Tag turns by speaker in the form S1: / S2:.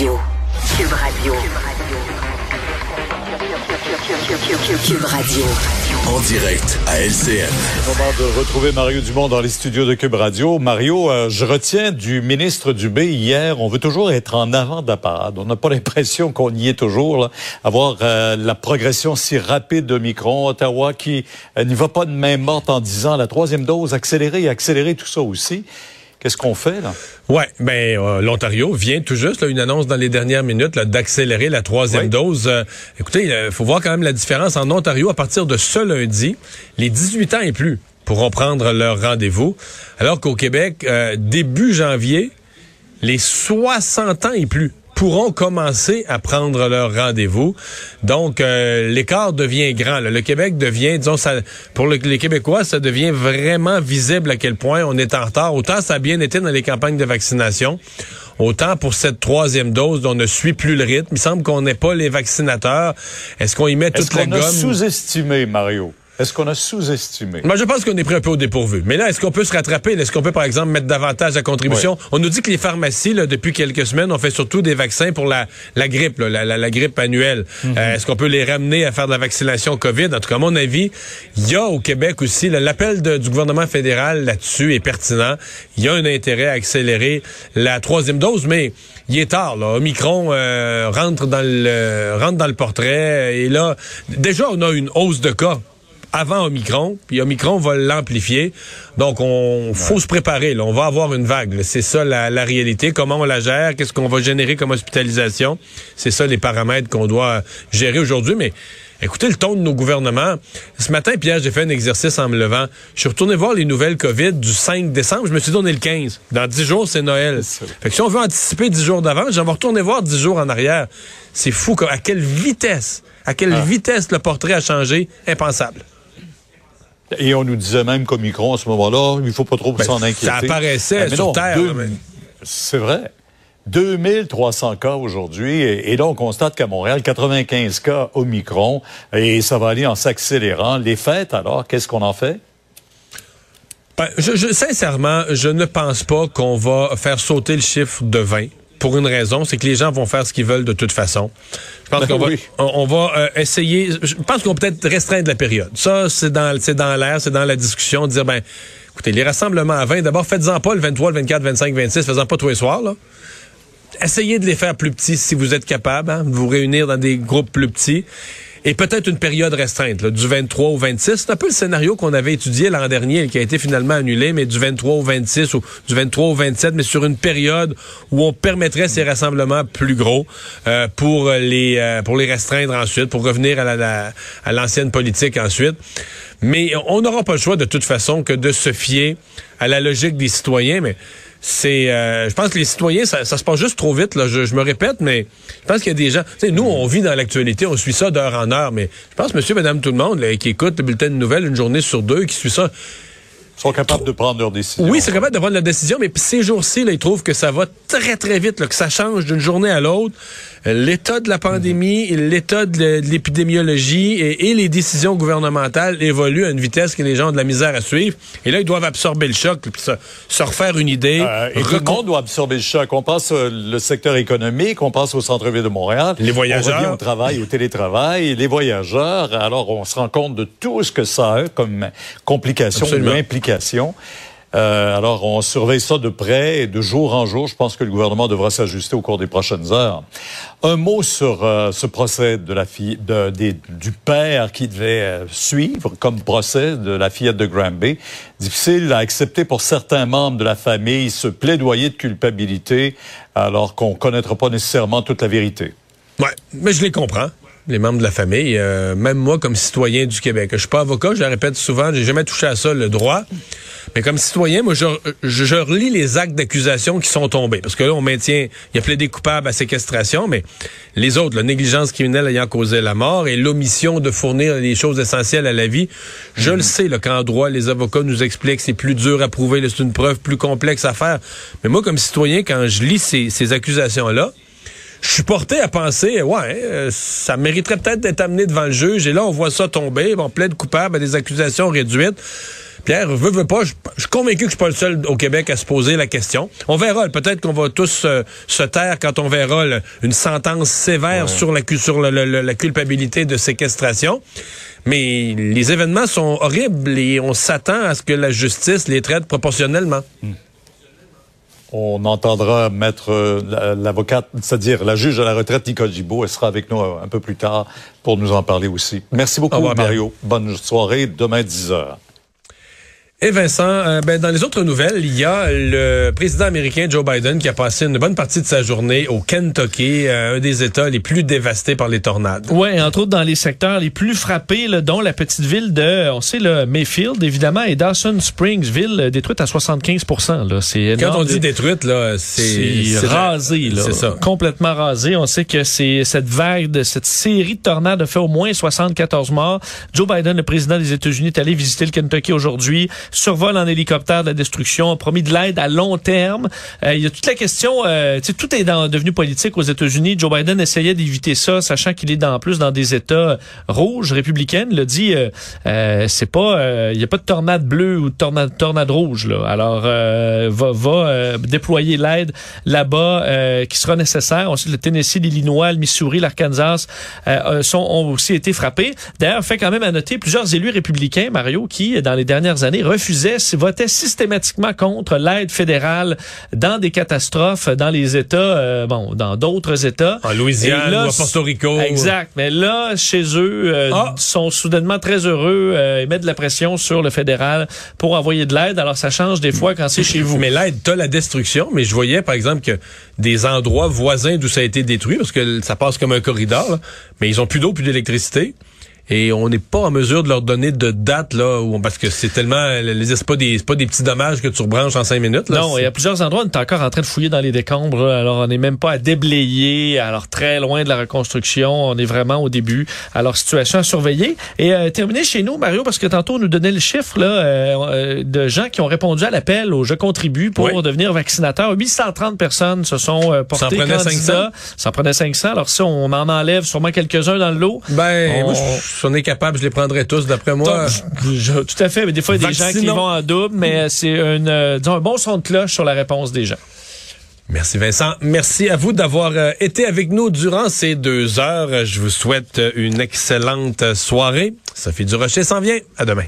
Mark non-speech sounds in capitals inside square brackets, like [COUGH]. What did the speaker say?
S1: Radio. Cube Radio. Cube Radio.
S2: En direct à LCN.
S3: Moment de retrouver Mario Dumont dans les studios de Cube Radio. Mario, euh, je retiens du ministre Dubé hier, on veut toujours être en avant de la parade. On n'a pas [LAUGHS] l'impression qu'on y est toujours. Là. Avoir euh, la progression si rapide de Micron, Ottawa qui euh, n'y va pas de main morte en disant la troisième dose, accélérer et accélérer tout ça aussi. Qu'est-ce qu'on fait là?
S4: Ouais, ben euh, l'Ontario vient tout juste là, une annonce dans les dernières minutes d'accélérer la troisième dose. Euh, écoutez, il faut voir quand même la différence en Ontario à partir de ce lundi, les 18 ans et plus pourront prendre leur rendez-vous, alors qu'au Québec, euh, début janvier, les 60 ans et plus pourront commencer à prendre leur rendez-vous. Donc, euh, l'écart devient grand. Le Québec devient, disons, ça, pour les Québécois, ça devient vraiment visible à quel point on est en retard. Autant ça a bien été dans les campagnes de vaccination. Autant pour cette troisième dose, on ne suit plus le rythme. Il semble qu'on n'ait pas les vaccinateurs. Est-ce qu'on y met toute la gomme?
S3: sous-estimé, Mario? Est-ce qu'on a sous-estimé?
S4: Moi, je pense qu'on est pris un peu au dépourvu. Mais là, est-ce qu'on peut se rattraper? Est-ce qu'on peut, par exemple, mettre davantage à contribution? On nous dit que les pharmacies, là, depuis quelques semaines, ont fait surtout des vaccins pour la, la grippe, la, la, grippe annuelle. Mhm. Euh, est-ce qu'on peut les ramener à faire de la vaccination COVID? En tout cas, à mon avis, il y a au Québec aussi, l'appel du gouvernement fédéral là-dessus est pertinent. Il y a un intérêt à accélérer la troisième dose, mais il est tard. Là. Omicron euh, rentre dans le rentre dans le portrait. Et là, déjà, on a une hausse de cas avant Omicron, puis Omicron va l'amplifier. Donc, on faut se préparer. Là. On va avoir une vague. C'est ça la, la, réalité. Comment on la gère? Qu'est-ce qu'on va générer comme hospitalisation? C'est ça les paramètres qu'on doit gérer aujourd'hui. Mais écoutez le ton de nos gouvernements. Ce matin, Pierre, j'ai fait un exercice en me levant. Je suis retourné voir les nouvelles COVID du 5 décembre. Je me suis donné le 15. Dans 10 jours, c'est Noël. Fait que si on veut anticiper 10 jours d'avance, j'en vais retourner voir 10 jours en arrière. C'est fou. À quelle vitesse, à quelle ah. vitesse le portrait a changé? Impensable.
S3: Et on nous disait même qu'Omicron, à ce moment-là, il ne faut pas trop ben, s'en inquiéter.
S4: Ça apparaissait
S3: euh,
S4: sur Terre.
S3: C'est vrai. 2300 cas aujourd'hui. Et, là, on constate qu'à Montréal, 95 cas Omicron. Et ça va aller en s'accélérant. Les fêtes, alors, qu'est-ce qu'on en fait?
S4: Ben, je, sincèrement, je ne pense pas qu'on va faire sauter le chiffre de 20 pour une raison, c'est que les gens vont faire ce qu'ils veulent de toute façon. Je pense ben qu'on va, on, va euh, essayer. Je pense qu'on peut peut-être restreindre la période. Ça, c'est dans, c'est dans l'air, c'est dans la discussion. De dire ben, écoutez, les rassemblements à 20, d'abord, faites-en pas le 23, le 24, 25, 26, faites-en pas tous les soirs là. Essayez de les faire plus petits si vous êtes capable, hein, de vous réunir dans des groupes plus petits et peut-être une période restreinte, du 23 au 26. C'est un peu le scénario qu'on avait étudié l'an dernier qui a été finalement annulé, mais du 23 au 26 ou du 23 au 27, mais sur une période où on permettrait ces rassemblements plus gros euh, pour les euh, pour les restreindre ensuite, pour revenir à la, à l'ancienne politique ensuite. Mais on n'aura pas le choix de toute façon que de se fier à la logique des citoyens, mais c'est euh, je pense que les citoyens ça, se passe juste trop vite là. Je, me répète mais je pense qu'il y a des gens nous on vit dans l'actualité on suit ça d'heure en heure mais je pense monsieur madame tout le monde qui écoute le bulletin de nouvelles une journée sur deux qui suit ça
S3: sont capables de prendre leurs décisions.
S4: Oui, c'est capable de prendre la décision, mais ces jours-ci, ils trouvent que ça va très, très vite, là, que ça change d'une journée à l'autre. L'état de la pandémie, l'état de l'épidémiologie et, les décisions gouvernementales évoluent à une vitesse que les gens ont de la misère à suivre. Et là, ils doivent absorber le choc, puis se, refaire une idée.
S3: Euh, et tout le monde doit absorber le choc. On pense au le secteur économique, on pense au centre-ville de Montréal.
S4: Les voyageurs.
S3: On au travail, au télétravail, les voyageurs. Alors, on se rend compte de tout ce que ça a comme complications ou implications euh, alors, on surveille ça de près et de jour en jour. Je pense que le gouvernement devra s'ajuster au cours des prochaines heures. Un mot sur euh, ce procès de la fille, du père qui devait euh, suivre comme procès de la fillette de Granby. Difficile à accepter pour certains membres de la famille ce plaidoyer de culpabilité, alors qu'on connaîtra pas nécessairement toute la vérité.
S4: Ouais, mais je les comprends les membres de la famille, euh, même moi comme citoyen du Québec. Je suis pas avocat, je le répète souvent, j'ai jamais touché à ça, le droit. Mais comme citoyen, moi, je, relis les actes d'accusation qui sont tombés. Parce que là, on maintient, il y a plaidé coupable à séquestration, mais les autres, la négligence criminelle ayant causé la mort et l'omission de fournir les choses essentielles à la vie, je le sais, là, qu'en droit, les avocats nous expliquent c'est plus dur à prouver, c'est une preuve plus complexe à faire. Mais moi, comme citoyen, quand je lis ces accusations-là, je suis porté à penser, ouais, euh, ça mériterait peut-être d'être amené devant le juge. Et là, on voit ça tomber. On plaide coupable à des accusations réduites. Pierre, veux, veux pas, je, suis convaincu que je suis pas le seul au Québec à se poser la question. On verra, peut-être qu'on va tous euh, se taire quand on verra une sentence sévère sur, la, sur la culpabilité de séquestration. Mais les événements sont horribles et on s'attend à ce que la justice les traite proportionnellement. Hmm.
S3: On entendra mettre euh, l'avocate, c'est-à-dire la juge à la retraite, Nicole Gibault. Elle sera avec nous euh, un peu plus tard pour nous en parler aussi. Merci beaucoup, Mario. Bonne soirée. Demain, 10 heures.
S4: Et Vincent, euh, ben, dans les autres nouvelles, il y a le président américain Joe Biden qui a passé une bonne partie de sa journée au Kentucky, euh, un des États les plus dévastés par les tornades.
S5: Oui, entre autres dans les secteurs les plus frappés, là, dont la petite ville de, on sait, le Mayfield, évidemment, et Dawson Springs, ville euh, détruite à 75 là. C'est
S4: Quand on dit détruite, là, c'est
S5: rasé, là. C'est ça. Complètement rasé. On sait que c'est cette vague, de, cette série de tornades a fait au moins 74 morts. Joe Biden, le président des États-Unis, est allé visiter le Kentucky aujourd'hui survol en hélicoptère de la destruction, a promis de l'aide à long terme. Euh, il y a toute la question, euh, tout est dans, devenu politique aux États-Unis. Joe Biden essayait d'éviter ça, sachant qu'il est dans plus dans des États rouges, républicaines. Il a dit, euh, euh c'est pas, euh, il n'y a pas de tornade bleue ou de tornade, tornade rouge. Là. Alors, va, va déployer l'aide là-bas qui sera nécessaire. Ensuite, le Tennessee, l'Illinois, le Missouri, l'Arkansas sont ont aussi été frappés. D'ailleurs, fait quand même à noter plusieurs élus républicains, Mario, qui dans les dernières années refusaient, votaient systématiquement contre l'aide fédérale dans des catastrophes dans les États, euh, bon, dans d'autres États.
S4: En Louisiane, là, ou à Porto Rico.
S5: Exact. Mais là, chez eux, euh, ah. sont soudainement très heureux euh, et mettent de la pression sur le fédéral pour envoyer de l'aide. Alors, ça change des fois quand c'est chez vous.
S4: Mais l'aide, t'as la destruction. Mais je voyais, par exemple, que des endroits voisins d'où ça a été détruit, parce que ça passe comme un corridor, mais ils ont plus d'eau, plus d'électricité et on n'est pas en mesure de leur donner de date là où parce que c'est tellement c'est pas des pas des petits dommages que tu rebranches en cinq minutes
S5: là, non il y a plusieurs endroits on est encore en train de fouiller dans les décombres alors on n'est même pas à déblayer alors très loin de la reconstruction on est vraiment au début. Alors situation à surveiller. Et euh, terminer chez nous Mario parce que tantôt on nous donnait le chiffre là euh, euh, de gens qui ont répondu à l'appel au je contribue pour devenir vaccinateur. 830 personnes se sont euh, portées ça en prenait 500 ça en prenait 500 alors si on en enlève sûrement quelques-uns dans le lot.
S4: Ben moi, si on est capable, je les prendrais tous, d'après moi.
S5: tout à fait. Mais des fois, il y a des gens qui vont en double, mais c'est une, euh, un bon son de cloche sur la réponse des gens.
S4: Merci Vincent. Merci à vous d'avoir euh, été avec nous durant ces deux heures. Je vous souhaite une excellente soirée. Sophie Durocher s'en vient. À demain.